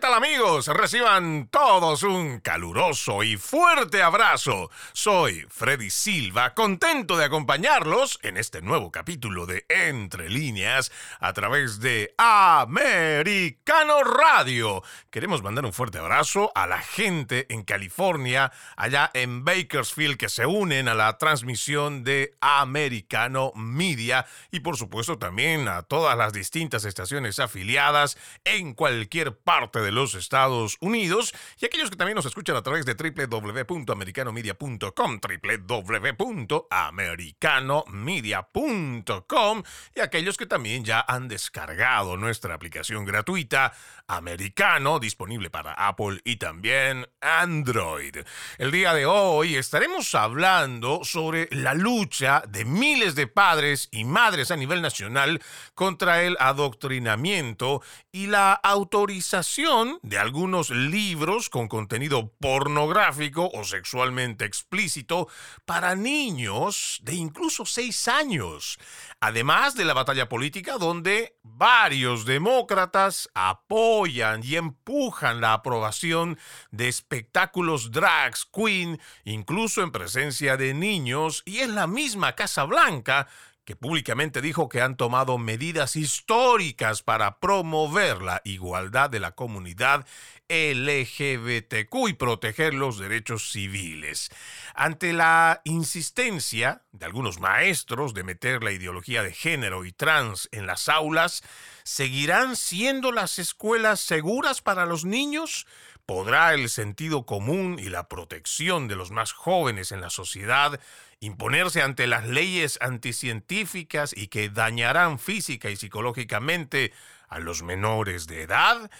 tal amigos? Reciban todos un caluroso y fuerte abrazo. Soy Freddy Silva, contento de acompañarlos en este nuevo capítulo de Entre líneas a través de Americano Radio. Queremos mandar un fuerte abrazo a la gente en California, allá en Bakersfield, que se unen a la transmisión de Americano Media y por supuesto también a todas las distintas estaciones afiliadas en cualquier parte de los Estados Unidos y aquellos que también nos escuchan a través de www.americanomedia.com, www.americanomedia.com y aquellos que también ya han descargado nuestra aplicación gratuita Americano, disponible para Apple y también Android. El día de hoy estaremos hablando sobre la lucha de miles de padres y madres a nivel nacional contra el adoctrinamiento y la autorización de algunos libros con contenido pornográfico o sexualmente explícito para niños de incluso seis años. Además de la batalla política donde varios demócratas apoyan y empujan la aprobación de espectáculos drags queen, incluso en presencia de niños, y es la misma Casa Blanca que públicamente dijo que han tomado medidas históricas para promover la igualdad de la comunidad LGBTQ y proteger los derechos civiles. Ante la insistencia de algunos maestros de meter la ideología de género y trans en las aulas, ¿seguirán siendo las escuelas seguras para los niños? ¿Podrá el sentido común y la protección de los más jóvenes en la sociedad imponerse ante las leyes anticientíficas y que dañarán física y psicológicamente a los menores de edad?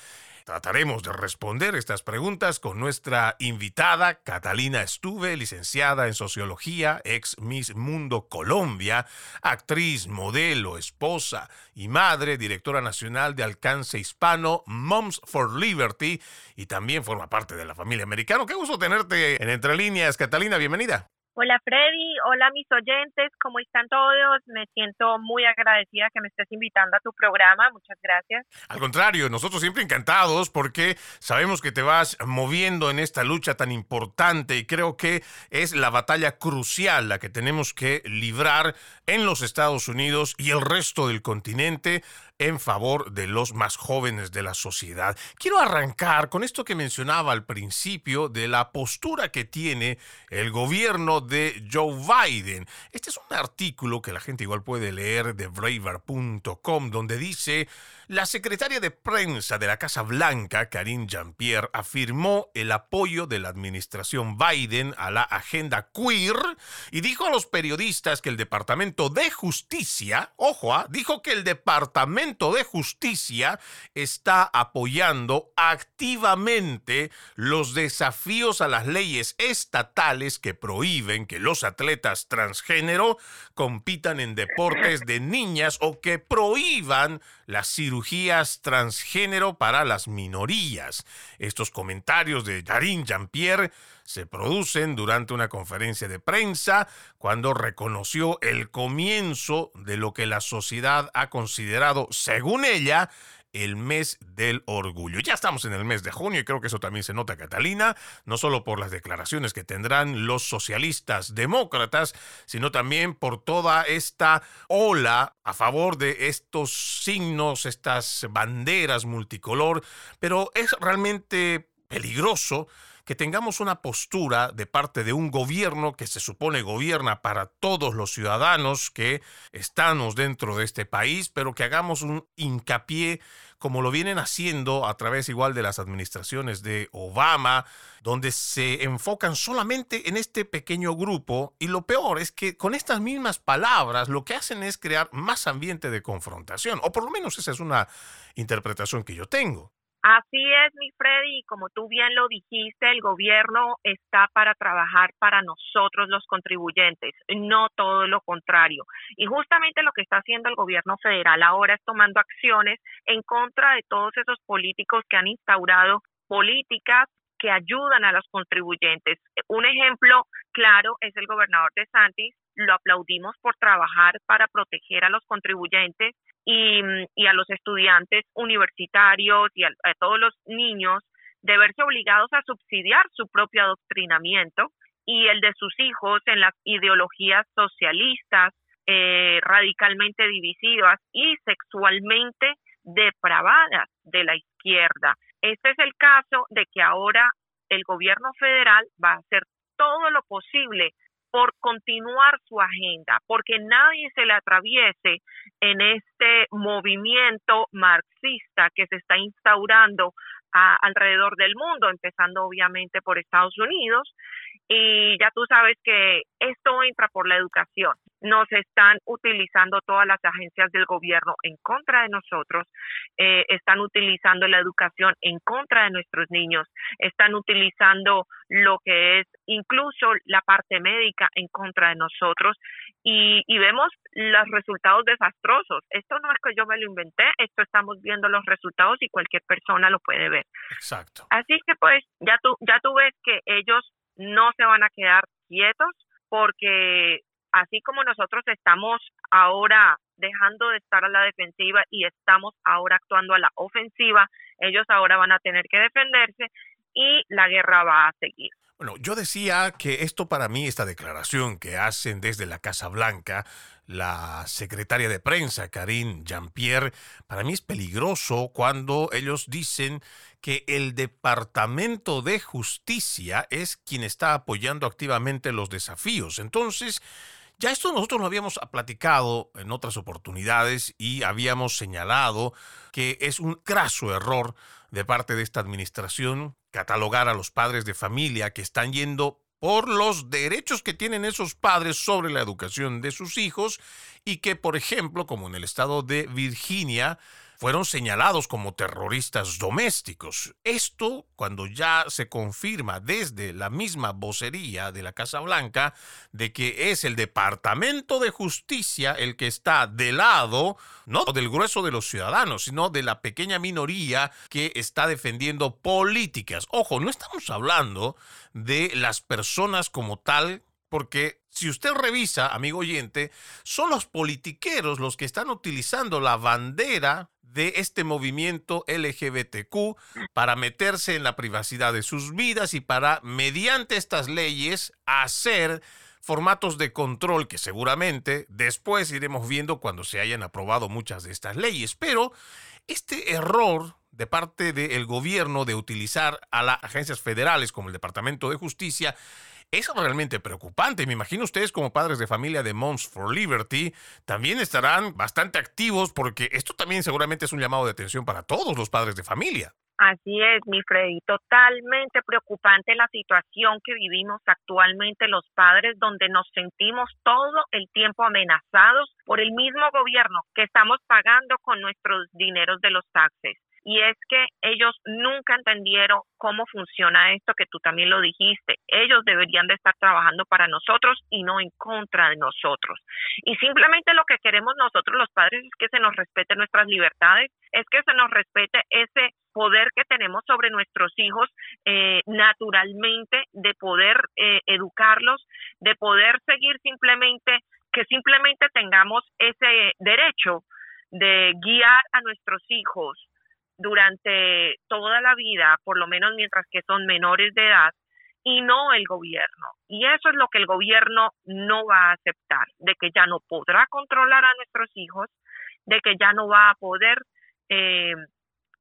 Trataremos de responder estas preguntas con nuestra invitada Catalina Estuve, licenciada en Sociología, ex Miss Mundo Colombia, actriz, modelo, esposa y madre, directora nacional de alcance hispano Moms for Liberty y también forma parte de la familia americana. Qué gusto tenerte en Entre Líneas, Catalina, bienvenida. Hola Freddy, hola mis oyentes, ¿cómo están todos? Me siento muy agradecida que me estés invitando a tu programa, muchas gracias. Al contrario, nosotros siempre encantados porque sabemos que te vas moviendo en esta lucha tan importante y creo que es la batalla crucial la que tenemos que librar en los Estados Unidos y el resto del continente en favor de los más jóvenes de la sociedad. Quiero arrancar con esto que mencionaba al principio de la postura que tiene el gobierno de Joe Biden. Este es un artículo que la gente igual puede leer de braver.com donde dice la secretaria de prensa de la Casa Blanca, Karine Jean-Pierre, afirmó el apoyo de la administración Biden a la agenda queer y dijo a los periodistas que el Departamento de Justicia, ojo, ah, dijo que el Departamento de Justicia está apoyando activamente los desafíos a las leyes estatales que prohíben que los atletas transgénero compitan en deportes de niñas o que prohíban las transgénero para las minorías. Estos comentarios de Karine Jean-Pierre se producen durante una conferencia de prensa cuando reconoció el comienzo de lo que la sociedad ha considerado, según ella, el mes del orgullo. Ya estamos en el mes de junio y creo que eso también se nota, Catalina, no solo por las declaraciones que tendrán los socialistas demócratas, sino también por toda esta ola a favor de estos signos, estas banderas multicolor, pero es realmente peligroso que tengamos una postura de parte de un gobierno que se supone gobierna para todos los ciudadanos que estamos dentro de este país, pero que hagamos un hincapié como lo vienen haciendo a través igual de las administraciones de Obama, donde se enfocan solamente en este pequeño grupo y lo peor es que con estas mismas palabras lo que hacen es crear más ambiente de confrontación, o por lo menos esa es una interpretación que yo tengo. Así es, mi Freddy, y como tú bien lo dijiste, el gobierno está para trabajar para nosotros los contribuyentes, no todo lo contrario. Y justamente lo que está haciendo el gobierno federal ahora es tomando acciones en contra de todos esos políticos que han instaurado políticas que ayudan a los contribuyentes. Un ejemplo claro es el gobernador de Santis, lo aplaudimos por trabajar para proteger a los contribuyentes y, a los estudiantes universitarios y a, todos los niños de verse obligados a subsidiar su propio adoctrinamiento y el de sus hijos en las ideologías socialistas, eh, radicalmente divisivas y sexualmente depravadas de la izquierda. Este es el caso de que ahora el gobierno federal va a hacer todo lo posible por continuar su agenda, porque nadie se le atraviese en este movimiento marxista que se está instaurando alrededor del mundo, empezando obviamente por Estados Unidos. Y ya tú sabes que esto entra por la educación nos están utilizando todas las agencias del gobierno en contra de nosotros, eh, están utilizando la educación en contra de nuestros niños, están utilizando lo que es incluso la parte médica en contra de nosotros y, y vemos los resultados desastrosos. Esto no es que yo me lo inventé, esto estamos viendo los resultados y cualquier persona lo puede ver. Exacto. Así que pues ya tú, ya tú ves que ellos no se van a quedar quietos porque así como nosotros estamos ahora dejando de estar a la defensiva y estamos ahora actuando a la ofensiva, ellos ahora van a tener que defenderse y la guerra va a seguir. Bueno, yo decía que esto para mí, esta declaración que hacen desde la Casa Blanca, la secretaria de prensa, Karine Jean-Pierre, para mí es peligroso cuando ellos dicen que el Departamento de Justicia es quien está apoyando activamente los desafíos. Entonces, ya esto nosotros lo habíamos platicado en otras oportunidades y habíamos señalado que es un craso error de parte de esta administración catalogar a los padres de familia que están yendo por los derechos que tienen esos padres sobre la educación de sus hijos y que, por ejemplo, como en el estado de Virginia, fueron señalados como terroristas domésticos. Esto, cuando ya se confirma desde la misma vocería de la Casa Blanca de que es el Departamento de Justicia el que está de lado, no del grueso de los ciudadanos, sino de la pequeña minoría que está defendiendo políticas. Ojo, no estamos hablando de las personas como tal porque si usted revisa, amigo oyente, son los politiqueros los que están utilizando la bandera de este movimiento LGBTQ para meterse en la privacidad de sus vidas y para, mediante estas leyes, hacer formatos de control que seguramente después iremos viendo cuando se hayan aprobado muchas de estas leyes. Pero este error de parte del gobierno de utilizar a las agencias federales como el Departamento de Justicia es realmente preocupante. Me imagino ustedes como padres de familia de Moms for Liberty también estarán bastante activos porque esto también seguramente es un llamado de atención para todos los padres de familia. Así es, mi Freddy, totalmente preocupante la situación que vivimos actualmente los padres, donde nos sentimos todo el tiempo amenazados por el mismo gobierno que estamos pagando con nuestros dineros de los taxes y es que ellos nunca entendieron cómo funciona esto que tú también lo dijiste. Ellos deberían de estar trabajando para nosotros y no en contra de nosotros. Y simplemente lo que queremos nosotros los padres es que se nos respete nuestras libertades, es que se nos respete ese poder que tenemos sobre nuestros hijos eh, naturalmente, de poder eh, educarlos, de poder seguir simplemente, que simplemente tengamos ese derecho de guiar a nuestros hijos durante toda la vida, por lo menos mientras que son menores de edad, y no el gobierno. Y eso es lo que el gobierno no va a aceptar, de que ya no podrá controlar a nuestros hijos, de que ya no va a poder eh,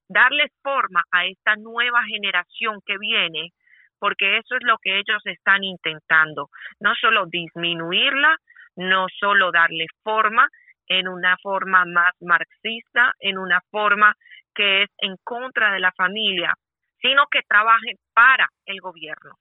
darles forma a esta nueva generación que viene, porque eso es lo que ellos están intentando, no solo disminuirla, no solo darle forma en una forma más marxista, en una forma que es en contra de la familia, sino que trabaje para el gobierno.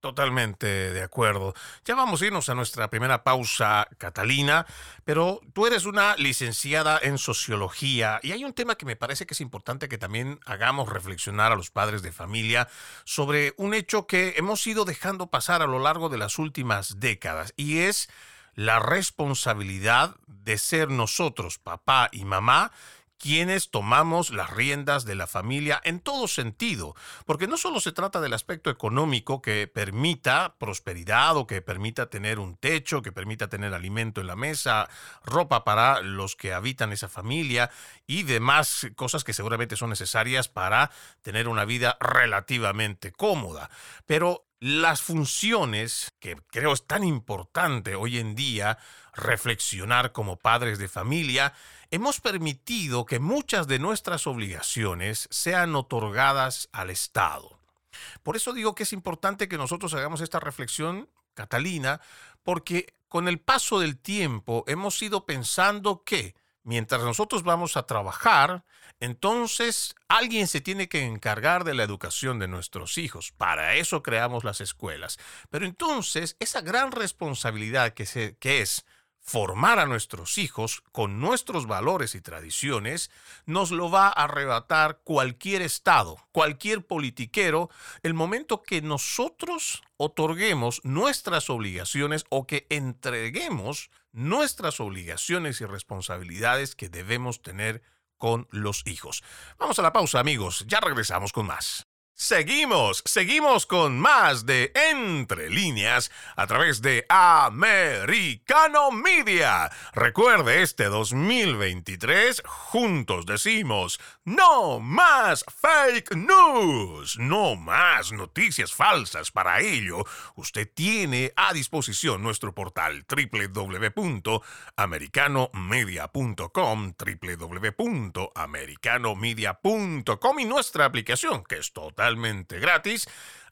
Totalmente de acuerdo. Ya vamos a irnos a nuestra primera pausa, Catalina, pero tú eres una licenciada en sociología y hay un tema que me parece que es importante que también hagamos reflexionar a los padres de familia sobre un hecho que hemos ido dejando pasar a lo largo de las últimas décadas y es la responsabilidad de ser nosotros, papá y mamá, quienes tomamos las riendas de la familia en todo sentido, porque no solo se trata del aspecto económico que permita prosperidad o que permita tener un techo, que permita tener alimento en la mesa, ropa para los que habitan esa familia y demás cosas que seguramente son necesarias para tener una vida relativamente cómoda. Pero las funciones que creo es tan importante hoy en día reflexionar como padres de familia, hemos permitido que muchas de nuestras obligaciones sean otorgadas al Estado. Por eso digo que es importante que nosotros hagamos esta reflexión, Catalina, porque con el paso del tiempo hemos ido pensando que mientras nosotros vamos a trabajar, entonces alguien se tiene que encargar de la educación de nuestros hijos. Para eso creamos las escuelas. Pero entonces esa gran responsabilidad que, que es formar a nuestros hijos con nuestros valores y tradiciones, nos lo va a arrebatar cualquier Estado, cualquier politiquero, el momento que nosotros otorguemos nuestras obligaciones o que entreguemos nuestras obligaciones y responsabilidades que debemos tener con los hijos. Vamos a la pausa amigos, ya regresamos con más. Seguimos, seguimos con más de Entre líneas a través de Americano Media. Recuerde, este 2023 juntos decimos, no más fake news, no más noticias falsas. Para ello, usted tiene a disposición nuestro portal www.americanomedia.com, www.americanomedia.com y nuestra aplicación que es total gratis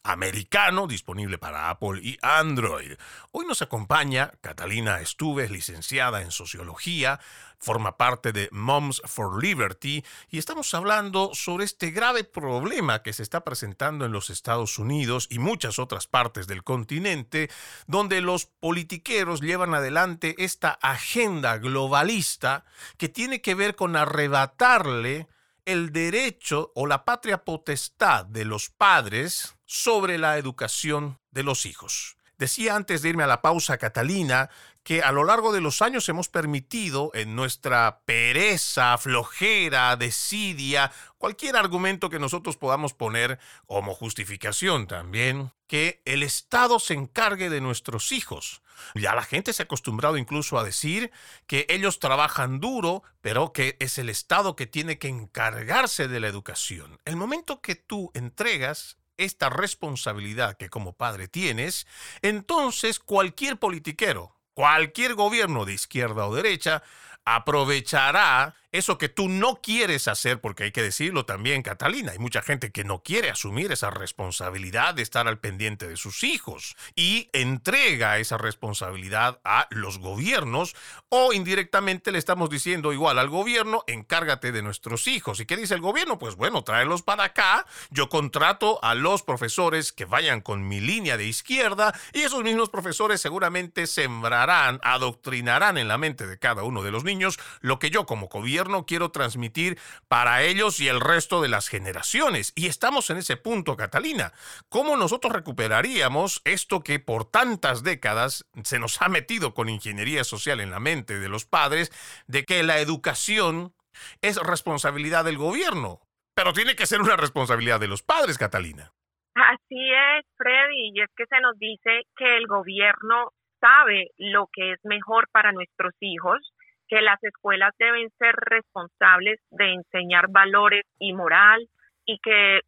americano, disponible para Apple y Android. Hoy nos acompaña Catalina Estuves, licenciada en Sociología, forma parte de Moms for Liberty y estamos hablando sobre este grave problema que se está presentando en los Estados Unidos y muchas otras partes del continente, donde los politiqueros llevan adelante esta agenda globalista que tiene que ver con arrebatarle el derecho o la patria potestad de los padres sobre la educación de los hijos. Decía antes de irme a la pausa, Catalina, que a lo largo de los años hemos permitido en nuestra pereza, flojera, desidia, cualquier argumento que nosotros podamos poner como justificación también, que el Estado se encargue de nuestros hijos. Ya la gente se ha acostumbrado incluso a decir que ellos trabajan duro, pero que es el Estado que tiene que encargarse de la educación. El momento que tú entregas esta responsabilidad que como padre tienes, entonces cualquier politiquero, cualquier gobierno de izquierda o derecha, aprovechará eso que tú no quieres hacer, porque hay que decirlo también, Catalina, hay mucha gente que no quiere asumir esa responsabilidad de estar al pendiente de sus hijos y entrega esa responsabilidad a los gobiernos o indirectamente le estamos diciendo igual al gobierno, encárgate de nuestros hijos. ¿Y qué dice el gobierno? Pues bueno, tráelos para acá, yo contrato a los profesores que vayan con mi línea de izquierda y esos mismos profesores seguramente sembrarán, adoctrinarán en la mente de cada uno de los niños lo que yo como gobierno no quiero transmitir para ellos y el resto de las generaciones. Y estamos en ese punto, Catalina. ¿Cómo nosotros recuperaríamos esto que por tantas décadas se nos ha metido con ingeniería social en la mente de los padres, de que la educación es responsabilidad del gobierno? Pero tiene que ser una responsabilidad de los padres, Catalina. Así es, Freddy, y es que se nos dice que el gobierno sabe lo que es mejor para nuestros hijos, que las escuelas deben ser responsables de enseñar valores y moral y que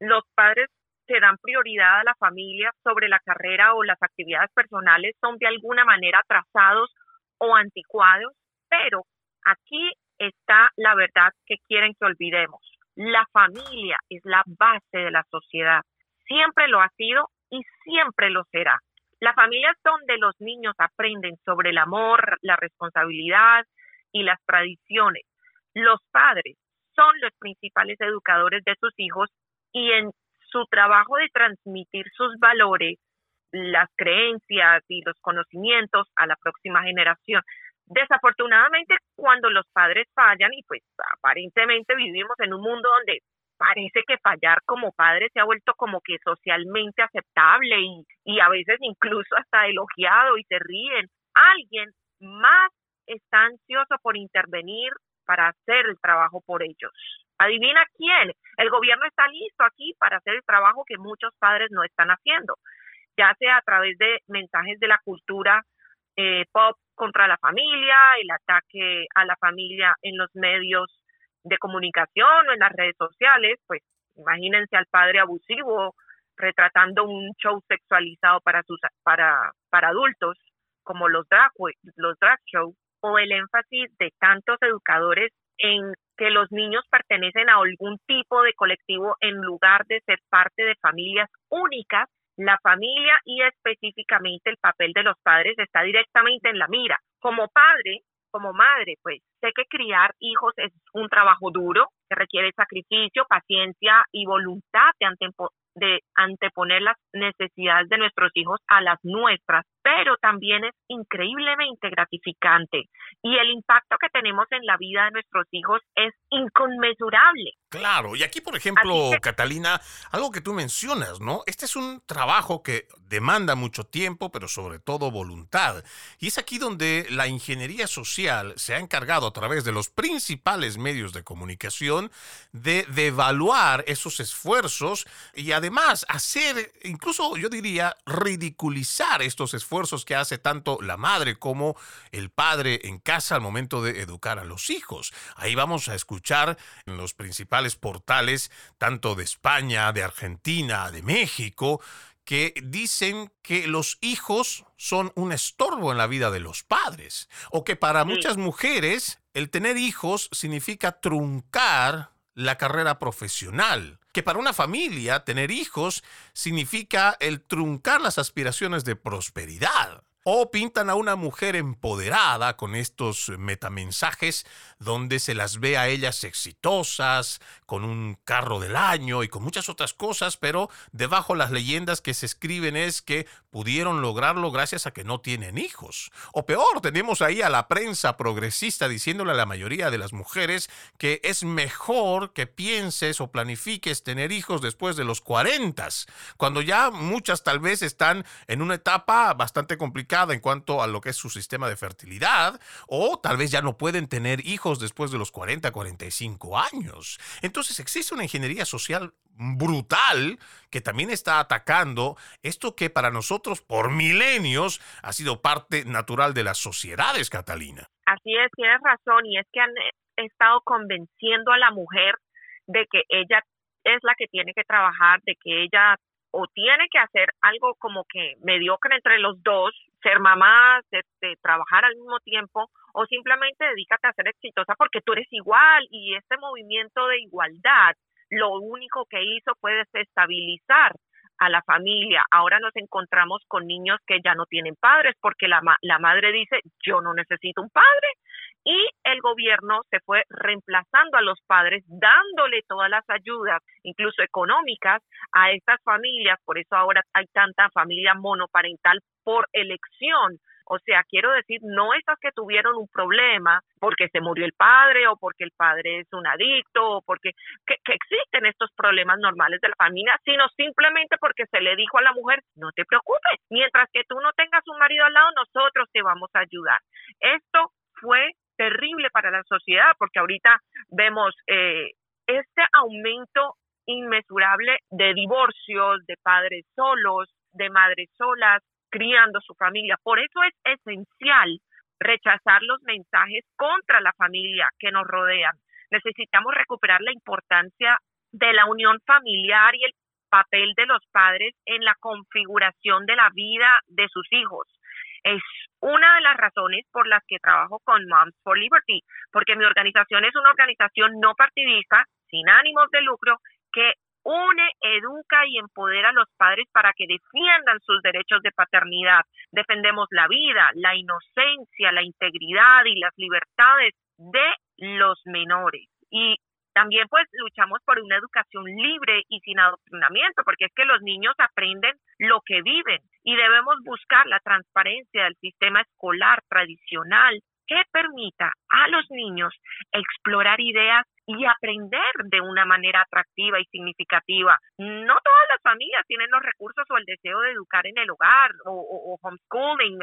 los padres que dan prioridad a la familia sobre la carrera o las actividades personales son de alguna manera atrasados o anticuados, pero aquí está la verdad que quieren que olvidemos. La familia es la base de la sociedad. Siempre lo ha sido y siempre lo será. La familia es donde los niños aprenden sobre el amor, la responsabilidad y las tradiciones. Los padres son los principales educadores de sus hijos y en su trabajo de transmitir sus valores, las creencias y los conocimientos a la próxima generación. Desafortunadamente, cuando los padres fallan, y pues aparentemente vivimos en un mundo donde parece que fallar como padre se ha vuelto como que socialmente aceptable y, y a veces incluso hasta elogiado y se ríen. Alguien más está ansioso por intervenir para hacer el trabajo por ellos. Adivina quién. El gobierno está listo aquí para hacer el trabajo que muchos padres no están haciendo, ya sea a través de mensajes de la cultura eh, pop contra la familia, el ataque a la familia en los medios de comunicación o en las redes sociales, pues imagínense al padre abusivo retratando un show sexualizado para sus para para adultos como los drag los drag shows o el énfasis de tantos educadores en que los niños pertenecen a algún tipo de colectivo en lugar de ser parte de familias únicas, la familia y específicamente el papel de los padres está directamente en la mira. Como padre, como madre, pues sé que criar hijos es un trabajo duro, que requiere sacrificio, paciencia y voluntad de, de anteponer las necesidades de nuestros hijos a las nuestras, pero también es increíblemente gratificante y el impacto que tenemos en la vida de nuestros hijos es inconmensurable. Claro, y aquí, por ejemplo, Catalina, algo que tú mencionas, ¿no? Este es un trabajo que demanda mucho tiempo, pero sobre todo voluntad. Y es aquí donde la ingeniería social se ha encargado a través de los principales medios de comunicación de, de evaluar esos esfuerzos y además hacer, incluso yo diría, ridiculizar estos esfuerzos que hace tanto la madre como el padre en casa al momento de educar a los hijos. Ahí vamos a escuchar en los principales portales, tanto de España, de Argentina, de México, que dicen que los hijos son un estorbo en la vida de los padres, o que para muchas mujeres el tener hijos significa truncar la carrera profesional, que para una familia tener hijos significa el truncar las aspiraciones de prosperidad. O pintan a una mujer empoderada con estos metamensajes donde se las ve a ellas exitosas, con un carro del año y con muchas otras cosas, pero debajo las leyendas que se escriben es que pudieron lograrlo gracias a que no tienen hijos. O peor, tenemos ahí a la prensa progresista diciéndole a la mayoría de las mujeres que es mejor que pienses o planifiques tener hijos después de los 40, cuando ya muchas tal vez están en una etapa bastante complicada en cuanto a lo que es su sistema de fertilidad, o tal vez ya no pueden tener hijos después de los 40, 45 años. Entonces existe una ingeniería social brutal que también está atacando esto que para nosotros por milenios ha sido parte natural de las sociedades, Catalina. Así es, tienes razón, y es que han estado convenciendo a la mujer de que ella es la que tiene que trabajar, de que ella o tiene que hacer algo como que mediocre entre los dos, ser mamá, este, trabajar al mismo tiempo, o simplemente dedícate a ser exitosa porque tú eres igual y este movimiento de igualdad lo único que hizo fue desestabilizar a la familia. Ahora nos encontramos con niños que ya no tienen padres porque la, la madre dice, yo no necesito un padre. Y el gobierno se fue reemplazando a los padres, dándole todas las ayudas, incluso económicas, a estas familias. Por eso ahora hay tanta familia monoparental por elección, o sea, quiero decir, no estas que tuvieron un problema porque se murió el padre o porque el padre es un adicto o porque que, existen estos problemas normales de la familia, sino simplemente porque se le dijo a la mujer, no te preocupes, mientras que tú no tengas un marido al lado, nosotros te vamos a ayudar. Esto fue terrible para la sociedad porque ahorita vemos eh, este aumento inmesurable de divorcios, de padres solos, de madres solas, criando su familia. Por eso es esencial rechazar los mensajes contra la familia que nos rodean. Necesitamos recuperar la importancia de la unión familiar y el papel de los padres en la configuración de la vida de sus hijos. Es una de las razones por las que trabajo con Moms for Liberty, porque mi organización es una organización no partidista, sin ánimos de lucro, que une, educa y empodera a los padres para que defiendan sus derechos de paternidad. Defendemos la vida, la inocencia, la integridad y las libertades de los menores. Y también pues luchamos por una educación libre y sin adoctrinamiento, porque es que los niños aprenden lo que viven y debemos buscar la transparencia del sistema escolar tradicional que permita a los niños explorar ideas y aprender de una manera atractiva y significativa. No todas las familias tienen los recursos o el deseo de educar en el hogar o, homeschooling,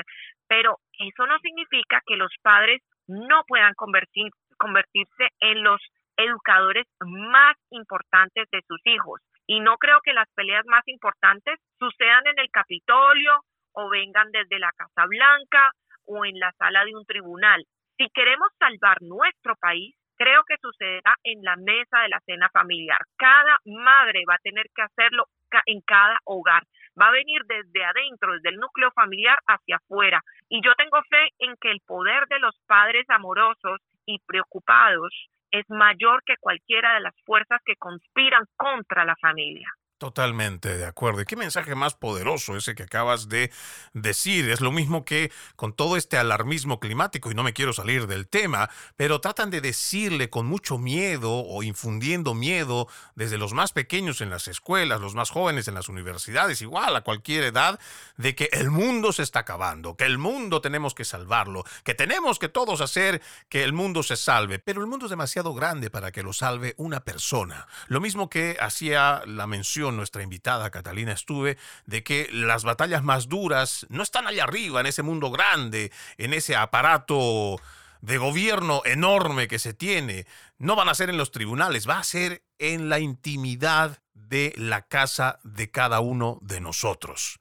pero eso no significa que los padres no puedan convertir, convertirse en los educadores más importantes de sus hijos. Y no creo que las peleas más importantes sucedan en el Capitolio o vengan desde la Casa Blanca o en la sala de un tribunal. Si queremos salvar nuestro país, creo que sucederá en la mesa de la cena familiar. Cada madre va a tener que hacerlo en cada hogar. Va a venir desde adentro, desde el núcleo familiar hacia afuera. Y yo tengo fe en que el poder de los padres amorosos y preocupados es mayor que cualquiera de las fuerzas que conspiran contra la familia. Totalmente de acuerdo. ¿Y qué mensaje más poderoso ese que acabas de decir? Es lo mismo que con todo este alarmismo climático, y no me quiero salir del tema, pero tratan de decirle con mucho miedo o infundiendo miedo desde los más pequeños en las escuelas, los más jóvenes en las universidades, igual a cualquier edad, de que el mundo se está acabando, que el mundo tenemos que salvarlo, que tenemos que todos hacer que el mundo se salve, pero el mundo es demasiado grande para que lo salve una persona. Lo mismo que hacía la mención nuestra invitada Catalina Estuve de que las batallas más duras no están allá arriba, en ese mundo grande, en ese aparato de gobierno enorme que se tiene. No van a ser en los tribunales, va a ser en la intimidad de la casa de cada uno de nosotros.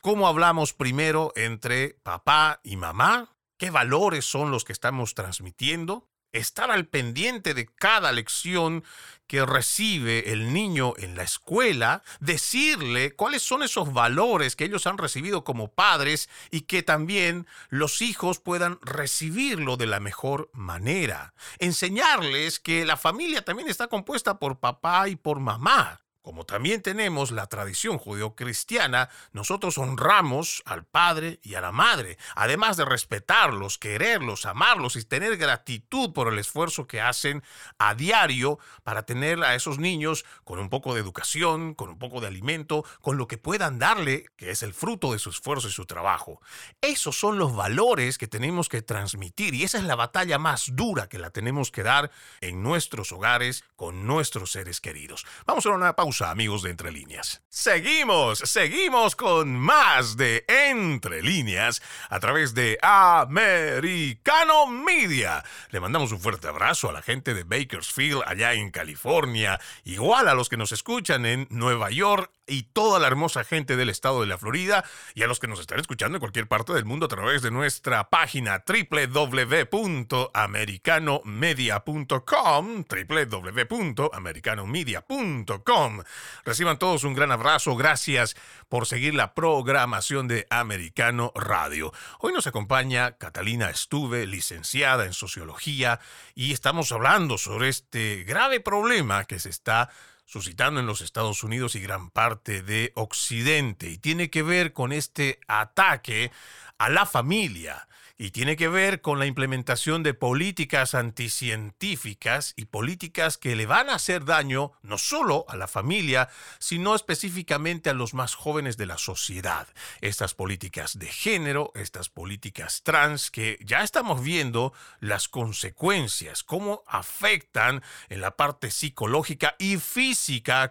¿Cómo hablamos primero entre papá y mamá? ¿Qué valores son los que estamos transmitiendo? estar al pendiente de cada lección que recibe el niño en la escuela, decirle cuáles son esos valores que ellos han recibido como padres y que también los hijos puedan recibirlo de la mejor manera. Enseñarles que la familia también está compuesta por papá y por mamá como también tenemos la tradición judeocristiana, nosotros honramos al padre y a la madre, además de respetarlos, quererlos, amarlos y tener gratitud por el esfuerzo que hacen a diario para tener a esos niños con un poco de educación, con un poco de alimento, con lo que puedan darle, que es el fruto de su esfuerzo y su trabajo. Esos son los valores que tenemos que transmitir y esa es la batalla más dura que la tenemos que dar en nuestros hogares con nuestros seres queridos. Vamos a una pausa amigos de Entre Líneas. Seguimos, seguimos con más de Entre Líneas a través de Americano Media. Le mandamos un fuerte abrazo a la gente de Bakersfield allá en California, igual a los que nos escuchan en Nueva York y toda la hermosa gente del estado de la Florida y a los que nos están escuchando en cualquier parte del mundo a través de nuestra página www.americanomedia.com www.americanomedia.com Reciban todos un gran abrazo. Gracias por seguir la programación de Americano Radio. Hoy nos acompaña Catalina Estuve, licenciada en Sociología, y estamos hablando sobre este grave problema que se está suscitando en los Estados Unidos y gran parte de Occidente, y tiene que ver con este ataque a la familia y tiene que ver con la implementación de políticas anticientíficas y políticas que le van a hacer daño no solo a la familia, sino específicamente a los más jóvenes de la sociedad. Estas políticas de género, estas políticas trans, que ya estamos viendo las consecuencias, cómo afectan en la parte psicológica y física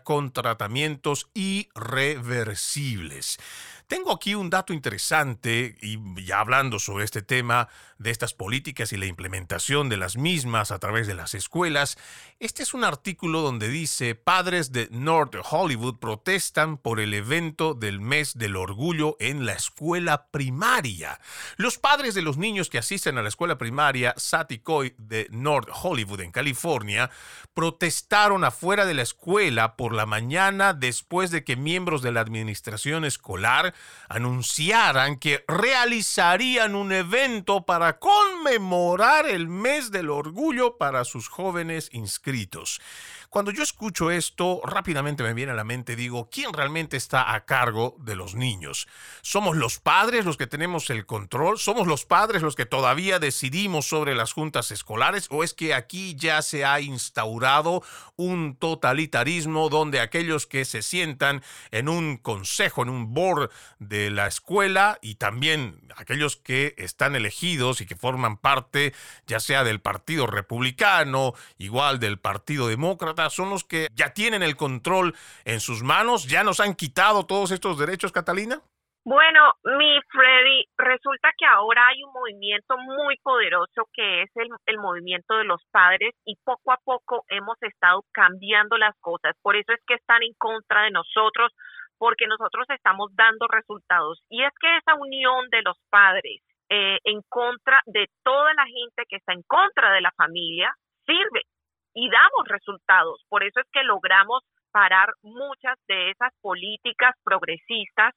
con tratamientos irreversibles. Tengo aquí un dato interesante y ya hablando sobre este tema de estas políticas y la implementación de las mismas a través de las escuelas, este es un artículo donde dice padres de North Hollywood protestan por el evento del mes del orgullo en la escuela primaria. Los padres de los niños que asisten a la escuela primaria Coy de North Hollywood en California protestaron afuera de la escuela por la mañana después de que miembros de la administración escolar anunciaran que realizarían un evento para conmemorar el mes del orgullo para sus jóvenes inscritos. Cuando yo escucho esto, rápidamente me viene a la mente, digo, ¿quién realmente está a cargo de los niños? ¿Somos los padres los que tenemos el control? ¿Somos los padres los que todavía decidimos sobre las juntas escolares? ¿O es que aquí ya se ha instaurado un totalitarismo donde aquellos que se sientan en un consejo, en un board de la escuela y también aquellos que están elegidos y que forman parte ya sea del Partido Republicano, igual del Partido Demócrata, son los que ya tienen el control en sus manos, ya nos han quitado todos estos derechos, Catalina? Bueno, mi Freddy, resulta que ahora hay un movimiento muy poderoso que es el, el, movimiento de los padres y poco a poco hemos estado cambiando las cosas. Por eso es que están en contra de nosotros, porque nosotros estamos dando resultados. Y es que esa unión de los padres eh, en contra de toda la gente que está en contra de la familia sirve y damos resultados. Por eso es que logramos parar muchas de esas políticas progresistas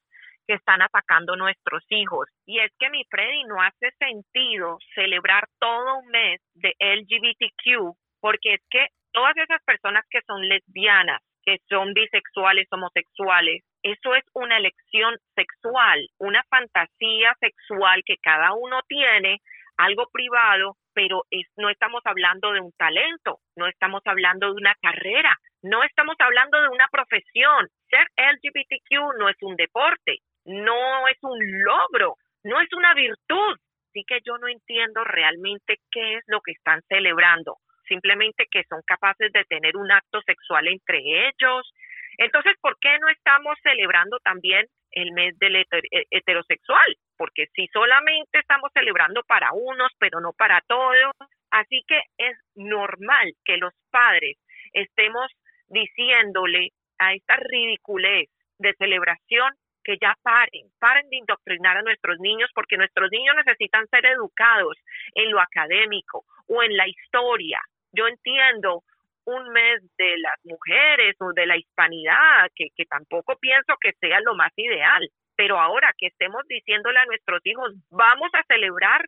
que están atacando nuestros hijos. Y es que, mi Freddy, no hace sentido celebrar todo un mes de LGBTQ, porque es que todas esas personas que son lesbianas, que son bisexuales, homosexuales, eso es una elección sexual, una fantasía sexual que cada uno tiene, algo privado, pero es, no estamos hablando de un talento, no estamos hablando de una carrera, no estamos hablando de una profesión. Ser LGBTQ no es un deporte, no es un logro, no es una virtud. Así que yo no entiendo realmente qué es lo que están celebrando. Simplemente que son capaces de tener un acto sexual entre ellos. Entonces, ¿por qué no estamos celebrando también el mes del eh, heterosexual? Porque si solamente estamos celebrando para unos, pero no para todos. Así que es normal que los padres estemos diciéndole a esta ridiculez de celebración que ya paren, paren de indoctrinar a nuestros niños porque nuestros niños necesitan ser educados en lo académico o en la historia. Yo entiendo un mes de las mujeres o de la hispanidad, que, que tampoco pienso que sea lo más ideal, pero ahora que estemos diciéndole a nuestros hijos, vamos a celebrar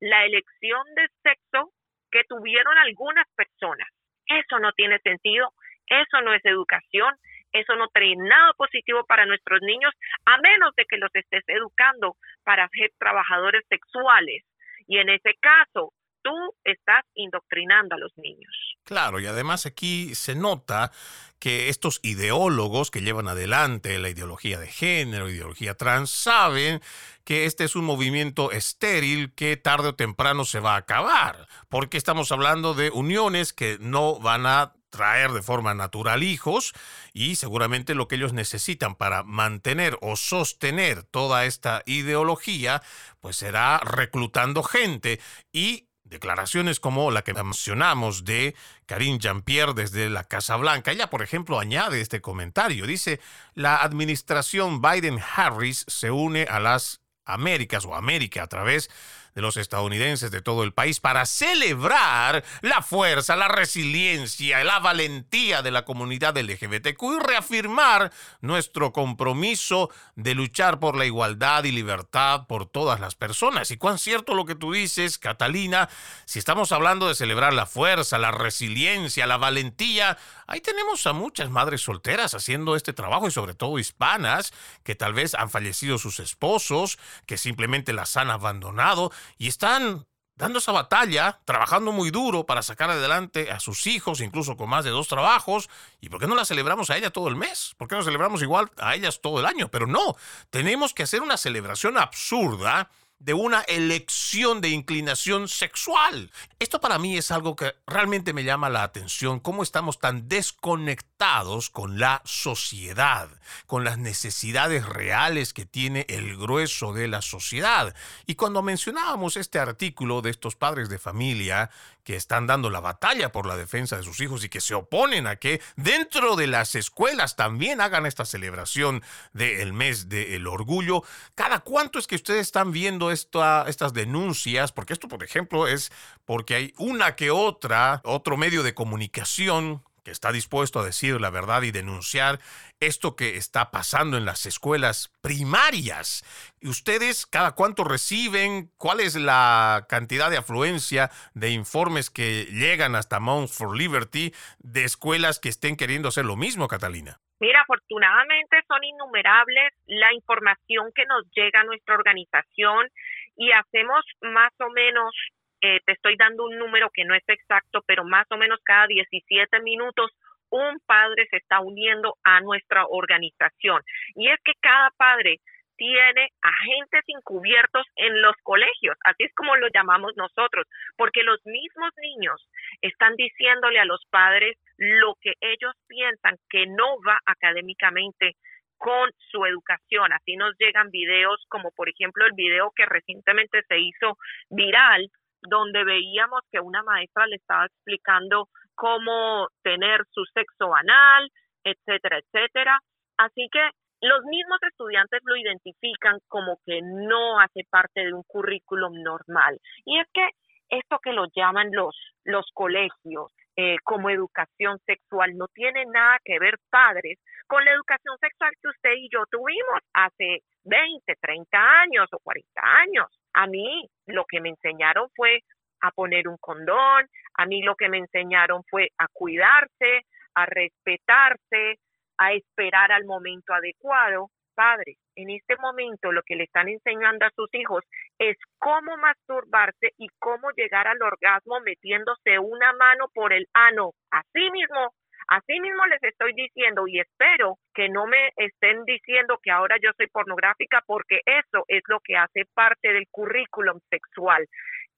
la elección de sexo que tuvieron algunas personas. Eso no tiene sentido, eso no es educación, eso no trae nada positivo para nuestros niños, a menos de que los estés educando para ser trabajadores sexuales. Y en ese caso, tú estás indoctrinando a los niños. Claro, y además aquí se nota que estos ideólogos que llevan adelante la ideología de género, ideología trans, saben que este es un movimiento estéril que tarde o temprano se va a acabar, porque estamos hablando de uniones que no van a traer de forma natural hijos y seguramente lo que ellos necesitan para mantener o sostener toda esta ideología pues será reclutando gente y declaraciones como la que mencionamos de Karine Jean-Pierre desde la Casa Blanca. Ella, por ejemplo, añade este comentario. Dice, la administración Biden-Harris se une a las Américas o América a través de los estadounidenses de todo el país para celebrar la fuerza, la resiliencia, la valentía de la comunidad LGBTQ y reafirmar nuestro compromiso de luchar por la igualdad y libertad por todas las personas. Y cuán cierto lo que tú dices, Catalina, si estamos hablando de celebrar la fuerza, la resiliencia, la valentía, ahí tenemos a muchas madres solteras haciendo este trabajo y sobre todo hispanas que tal vez han fallecido sus esposos, que simplemente las han abandonado y están dando esa batalla, trabajando muy duro para sacar adelante a sus hijos, incluso con más de dos trabajos. ¿Y por qué no la celebramos a ella todo el mes? ¿Por qué no celebramos igual a ellas todo el año? Pero no, tenemos que hacer una celebración absurda de una elección de inclinación sexual. Esto para mí es algo que realmente me llama la atención, cómo estamos tan desconectados con la sociedad, con las necesidades reales que tiene el grueso de la sociedad. Y cuando mencionábamos este artículo de estos padres de familia que están dando la batalla por la defensa de sus hijos y que se oponen a que dentro de las escuelas también hagan esta celebración del mes del orgullo. ¿Cada cuánto es que ustedes están viendo estas denuncias? Porque esto, por ejemplo, es porque hay una que otra, otro medio de comunicación está dispuesto a decir la verdad y denunciar esto que está pasando en las escuelas primarias. ¿Y ustedes cada cuánto reciben? ¿Cuál es la cantidad de afluencia de informes que llegan hasta Mount for Liberty de escuelas que estén queriendo hacer lo mismo, Catalina? Mira, afortunadamente son innumerables la información que nos llega a nuestra organización y hacemos más o menos eh, te estoy dando un número que no es exacto, pero más o menos cada 17 minutos un padre se está uniendo a nuestra organización. Y es que cada padre tiene agentes encubiertos en los colegios, así es como lo llamamos nosotros, porque los mismos niños están diciéndole a los padres lo que ellos piensan que no va académicamente con su educación. Así nos llegan videos como por ejemplo el video que recientemente se hizo viral, donde veíamos que una maestra le estaba explicando cómo tener su sexo anal, etcétera, etcétera. Así que los mismos estudiantes lo identifican como que no hace parte de un currículum normal. Y es que esto que lo llaman los, los colegios eh, como educación sexual no tiene nada que ver, padres, con la educación sexual que usted y yo tuvimos hace 20, 30 años o 40 años. A mí lo que me enseñaron fue a poner un condón, a mí lo que me enseñaron fue a cuidarse, a respetarse, a esperar al momento adecuado. Padres, en este momento lo que le están enseñando a sus hijos es cómo masturbarse y cómo llegar al orgasmo metiéndose una mano por el ano. Así mismo, así mismo les estoy diciendo y espero que no me estén diciendo que ahora yo soy pornográfica porque eso es lo que hace parte del currículum sexual.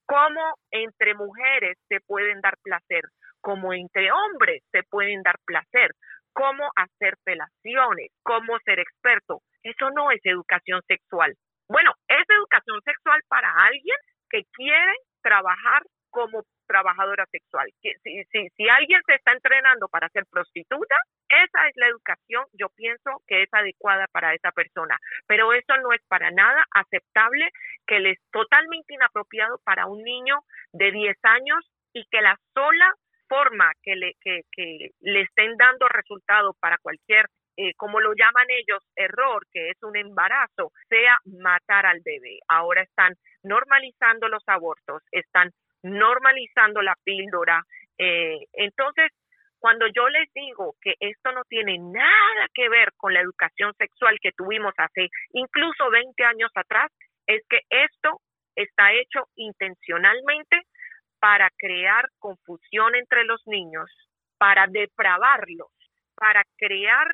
Cómo entre mujeres se pueden dar placer, como entre hombres se pueden dar placer, cómo hacer pelaciones, cómo ser experto. Eso no es educación sexual. Bueno, es educación sexual para alguien que quiere trabajar como trabajadora sexual. Si, alguien se está entrenando para ser prostituta, esa es la educación, yo pienso que es adecuada para esa persona. Pero eso no es para nada aceptable, que le es totalmente inapropiado para un niño de 10 años y que la sola forma que le, que le estén dando resultado para cualquier, eh, como lo llaman ellos, error, que es un embarazo, sea matar al bebé. Ahora están normalizando los abortos, están normalizando la píldora. Eh, entonces, cuando yo les digo que esto no tiene nada que ver con la educación sexual que tuvimos hace incluso 20 años atrás, es que esto está hecho intencionalmente para crear confusión entre los niños, para depravarlos, para crear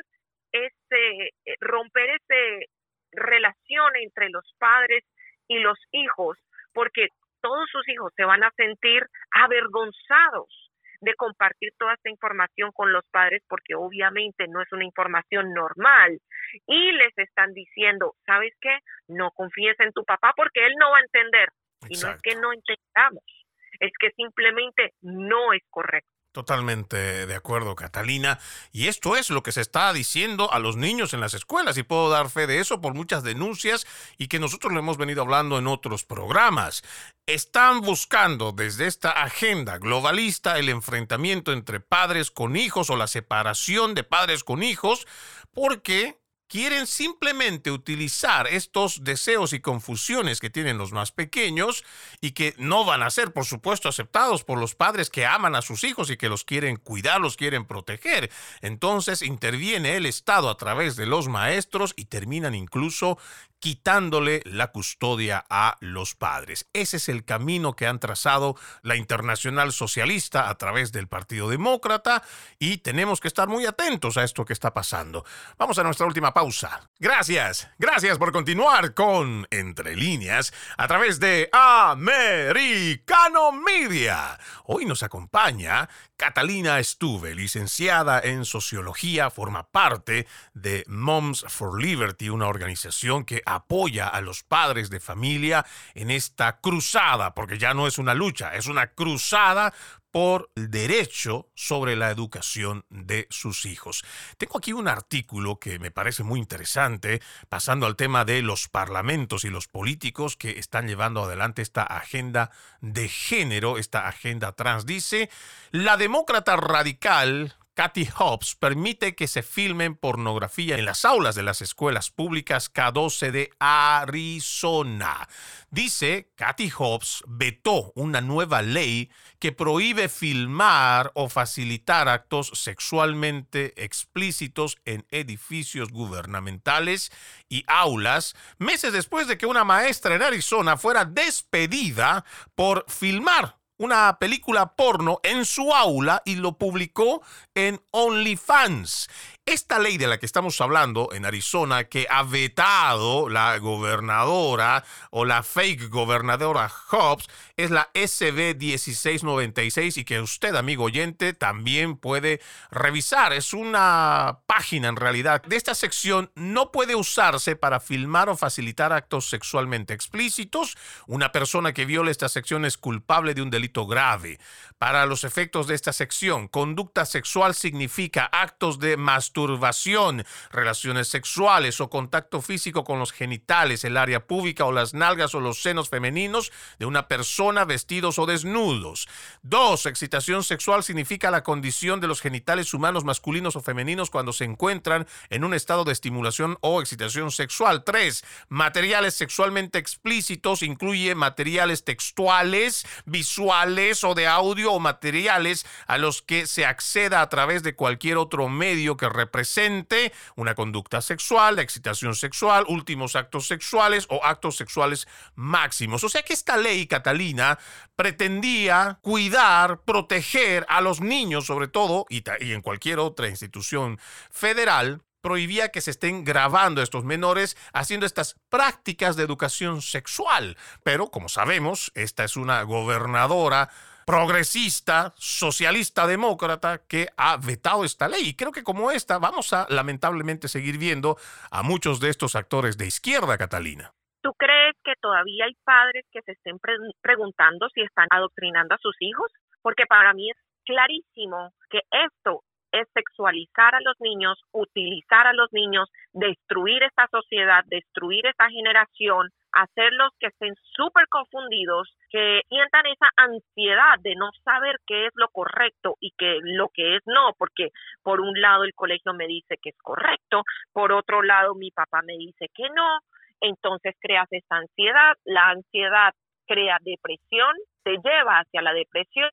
ese, eh, romper esa relación entre los padres y los hijos, porque todos sus hijos se van a sentir avergonzados de compartir toda esta información con los padres porque obviamente no es una información normal y les están diciendo, ¿sabes qué? No confíes en tu papá porque él no va a entender. Y no es que no entendamos, es que simplemente no es correcto. Totalmente de acuerdo, Catalina. Y esto es lo que se está diciendo a los niños en las escuelas, y puedo dar fe de eso por muchas denuncias y que nosotros lo hemos venido hablando en otros programas. Están buscando desde esta agenda globalista el enfrentamiento entre padres con hijos o la separación de padres con hijos, porque quieren simplemente utilizar estos deseos y confusiones que tienen los más pequeños y que no van a ser, por supuesto, aceptados por los padres que aman a sus hijos y que los quieren cuidar, los quieren proteger. Entonces interviene el Estado a través de los maestros y terminan incluso quitándole la custodia a los padres. Ese es el camino que han trazado la Internacional Socialista a través del Partido Demócrata y tenemos que estar muy atentos a esto que está pasando. Vamos a nuestra última pausa. Gracias, gracias por continuar con Entre líneas a través de Americano Media. Hoy nos acompaña Catalina Estuve, licenciada en Sociología, forma parte de Moms for Liberty, una organización que apoya a los padres de familia en esta cruzada, porque ya no es una lucha, es una cruzada por el derecho sobre la educación de sus hijos. Tengo aquí un artículo que me parece muy interesante, pasando al tema de los parlamentos y los políticos que están llevando adelante esta agenda de género, esta agenda trans. Dice, la demócrata radical Kathy Hobbs permite que se filmen pornografía en las aulas de las escuelas públicas K12 de Arizona. Dice, Kathy Hobbs vetó una nueva ley que prohíbe filmar o facilitar actos sexualmente explícitos en edificios gubernamentales y aulas meses después de que una maestra en Arizona fuera despedida por filmar una película porno en su aula y lo publicó en OnlyFans. Esta ley de la que estamos hablando en Arizona, que ha vetado la gobernadora o la fake gobernadora Hobbs, es la SB 1696 y que usted, amigo oyente, también puede revisar. Es una página en realidad de esta sección. No puede usarse para filmar o facilitar actos sexualmente explícitos. Una persona que viole esta sección es culpable de un delito grave. Para los efectos de esta sección, conducta sexual significa actos de masturbación, relaciones sexuales o contacto físico con los genitales, el área pública o las nalgas o los senos femeninos de una persona vestidos o desnudos. Dos, excitación sexual significa la condición de los genitales humanos masculinos o femeninos cuando se encuentran en un estado de estimulación o excitación sexual. Tres, materiales sexualmente explícitos incluye materiales textuales, visuales o de audio o materiales a los que se acceda a través de cualquier otro medio que represente una conducta sexual, la excitación sexual, últimos actos sexuales o actos sexuales máximos. O sea que esta ley, Catalina, pretendía cuidar, proteger a los niños sobre todo, y, y en cualquier otra institución federal, prohibía que se estén grabando estos menores haciendo estas prácticas de educación sexual. Pero, como sabemos, esta es una gobernadora progresista, socialista, demócrata, que ha vetado esta ley. Y creo que como esta vamos a lamentablemente seguir viendo a muchos de estos actores de izquierda, Catalina. ¿Tú crees que todavía hay padres que se estén preguntando si están adoctrinando a sus hijos? Porque para mí es clarísimo que esto es sexualizar a los niños, utilizar a los niños, destruir esta sociedad, destruir esta generación, hacerlos que estén súper confundidos, que sientan esa ansiedad de no saber qué es lo correcto y que lo que es no, porque por un lado el colegio me dice que es correcto, por otro lado mi papá me dice que no, entonces creas esa ansiedad, la ansiedad crea depresión, te lleva hacia la depresión,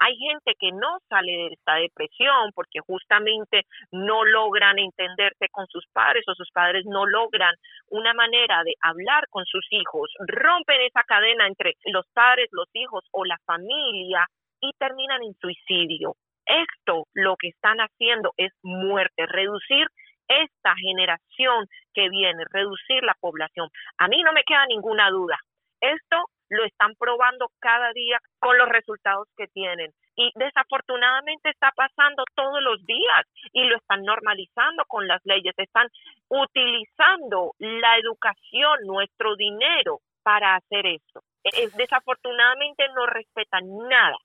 hay gente que no sale de esta depresión porque justamente no logran entenderse con sus padres o sus padres no logran una manera de hablar con sus hijos, rompen esa cadena entre los padres, los hijos o la familia y terminan en suicidio. Esto lo que están haciendo es muerte, reducir esta generación que viene, reducir la población. A mí no me queda ninguna duda. Esto lo están probando cada día con los resultados que tienen. Y desafortunadamente está pasando todos los días y lo están normalizando con las leyes. Están utilizando la educación, nuestro dinero para hacer eso. E, desafortunadamente no respetan nada,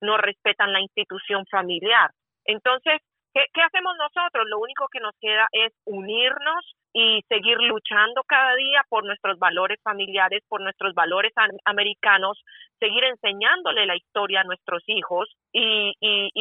no respetan la institución familiar. Entonces, ¿Qué, hacemos nosotros? Lo único que nos queda es unirnos y seguir luchando cada día por nuestros valores familiares, por nuestros valores americanos, seguir enseñándole la historia a nuestros hijos y,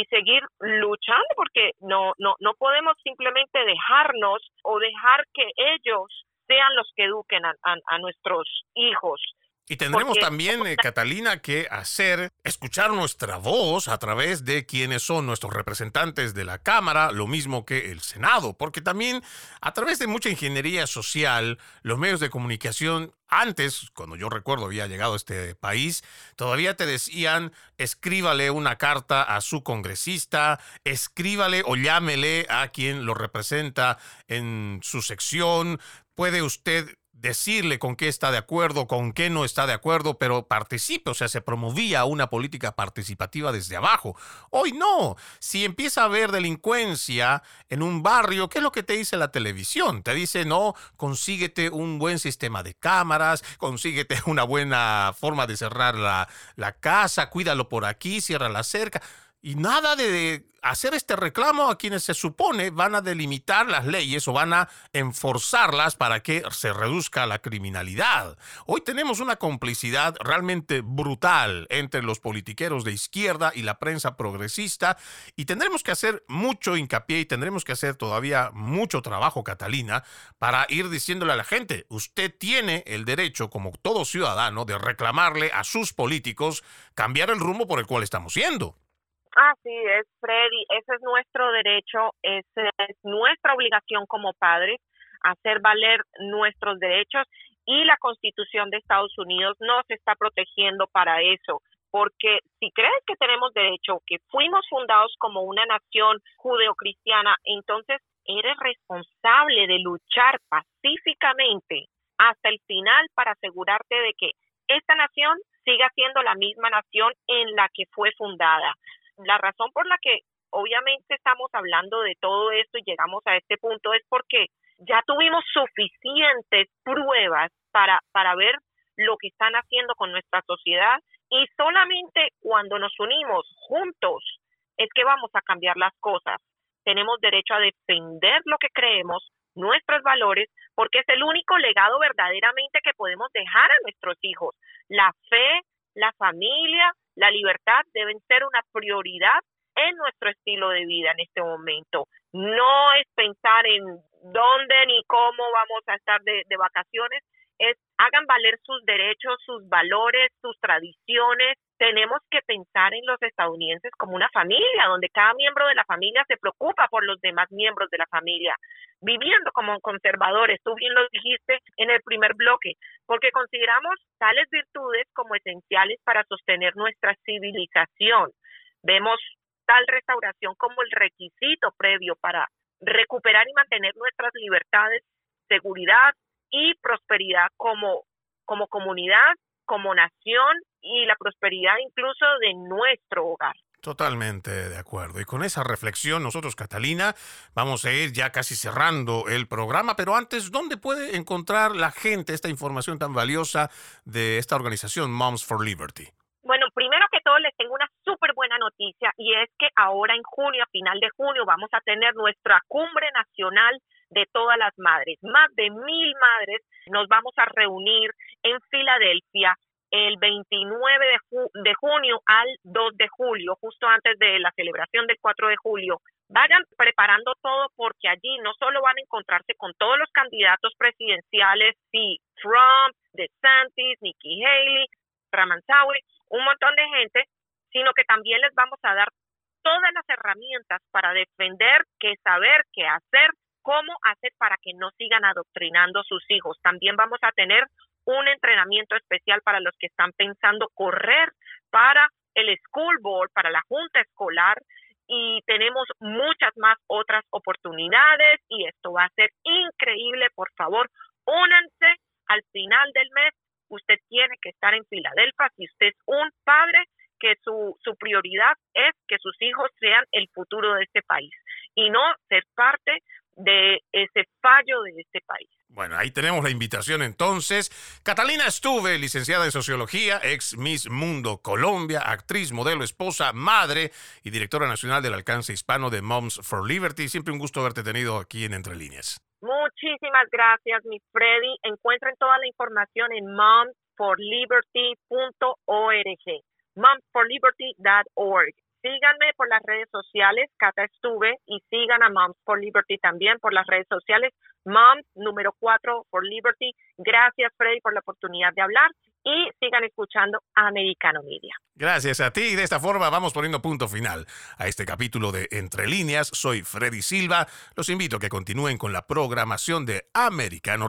seguir luchando porque no, no, no podemos simplemente dejarnos o dejar que ellos sean los que eduquen a nuestros hijos. Y tendremos también, eh, Catalina, que hacer, escuchar nuestra voz a través de quienes son nuestros representantes de la Cámara, lo mismo que el Senado, porque también a través de mucha ingeniería social, los medios de comunicación, antes, cuando yo recuerdo había llegado a este país, todavía te decían, escríbale una carta a su congresista, escríbale o llámele a quien lo representa en su sección, puede usted decirle con qué está de acuerdo, con qué no está de acuerdo, pero participe, o sea, se promovía una política participativa desde abajo. Hoy no, si empieza a haber delincuencia en un barrio, ¿qué es lo que te dice la televisión? Te dice, no, consíguete un buen sistema de cámaras, consíguete una buena forma de cerrar la, la casa, cuídalo por aquí, cierra la cerca. Y nada de hacer este reclamo a quienes se supone van a delimitar las leyes o van a enforzarlas para que se reduzca la criminalidad. Hoy tenemos una complicidad realmente brutal entre los politiqueros de izquierda y la prensa progresista y tendremos que hacer mucho hincapié y tendremos que hacer todavía mucho trabajo, Catalina, para ir diciéndole a la gente, usted tiene el derecho, como todo ciudadano, de reclamarle a sus políticos cambiar el rumbo por el cual estamos yendo. Así es, Freddy, ese es nuestro derecho, esa es nuestra obligación como padres, hacer valer nuestros derechos y la Constitución de Estados Unidos nos está protegiendo para eso. Porque si crees que tenemos derecho, que fuimos fundados como una nación judeocristiana, entonces eres responsable de luchar pacíficamente hasta el final para asegurarte de que esta nación siga siendo la misma nación en la que fue fundada. La razón por la que obviamente estamos hablando de todo esto y llegamos a este punto es porque ya tuvimos suficientes pruebas para, para ver lo que están haciendo con nuestra sociedad y solamente cuando nos unimos juntos es que vamos a cambiar las cosas. Tenemos derecho a defender lo que creemos, nuestros valores, porque es el único legado verdaderamente que podemos dejar a nuestros hijos. La fe, la familia, la libertad deben ser una prioridad en nuestro estilo de vida en este momento. No es pensar en dónde ni cómo vamos a estar de, de vacaciones, es hagan valer sus derechos, sus valores, sus tradiciones. Tenemos que pensar en los estadounidenses como una familia, donde cada miembro de la familia se preocupa por los demás miembros de la familia, viviendo como conservadores, tú bien lo dijiste en el primer bloque, porque consideramos tales virtudes como esenciales para sostener nuestra civilización. Vemos tal restauración como el requisito previo para recuperar y mantener nuestras libertades, seguridad, y prosperidad como, como comunidad, como nación y la prosperidad incluso de nuestro hogar. Totalmente de acuerdo. Y con esa reflexión, nosotros, Catalina, vamos a ir ya casi cerrando el programa, pero antes, ¿dónde puede encontrar la gente esta información tan valiosa de esta organización Moms for Liberty? Bueno, primero que todo les tengo una súper buena noticia y es que ahora en junio, a final de junio, vamos a tener nuestra cumbre nacional de todas las madres. Más de mil madres nos vamos a reunir en Filadelfia el 29 de, de junio al 2 de julio, justo antes de la celebración del 4 de julio. Vayan preparando todo porque allí no solo van a encontrarse con todos los candidatos presidenciales, sí, Trump, DeSantis, Nikki Haley, Ramansawi, un montón de gente, sino que también les vamos a dar todas las herramientas para defender, qué saber, qué hacer cómo hacer para que no sigan adoctrinando a sus hijos. También vamos a tener un entrenamiento especial para los que están pensando correr para el school board, para la junta escolar y tenemos muchas más otras oportunidades y esto va a ser increíble. Por favor, únanse al final del mes. Usted tiene que estar en Filadelfia. Si usted es un padre, que su, su prioridad es que sus hijos sean el futuro de este país y no ser parte de ese fallo de este país. Bueno, ahí tenemos la invitación entonces. Catalina Estuve, licenciada en Sociología, ex Miss Mundo Colombia, actriz, modelo, esposa, madre y directora nacional del alcance hispano de Moms for Liberty. Siempre un gusto haberte tenido aquí en Entre Líneas. Muchísimas gracias, Miss Freddy. Encuentren toda la información en momsforliberty.org. momsforliberty.org. Síganme por las redes sociales, Cata Estuve, y sigan a Moms for Liberty también por las redes sociales, Moms número 4 for Liberty. Gracias, Freddy, por la oportunidad de hablar y sigan escuchando Americano Media. Gracias a ti. De esta forma vamos poniendo punto final a este capítulo de Entre Líneas. Soy Freddy Silva. Los invito a que continúen con la programación de Americano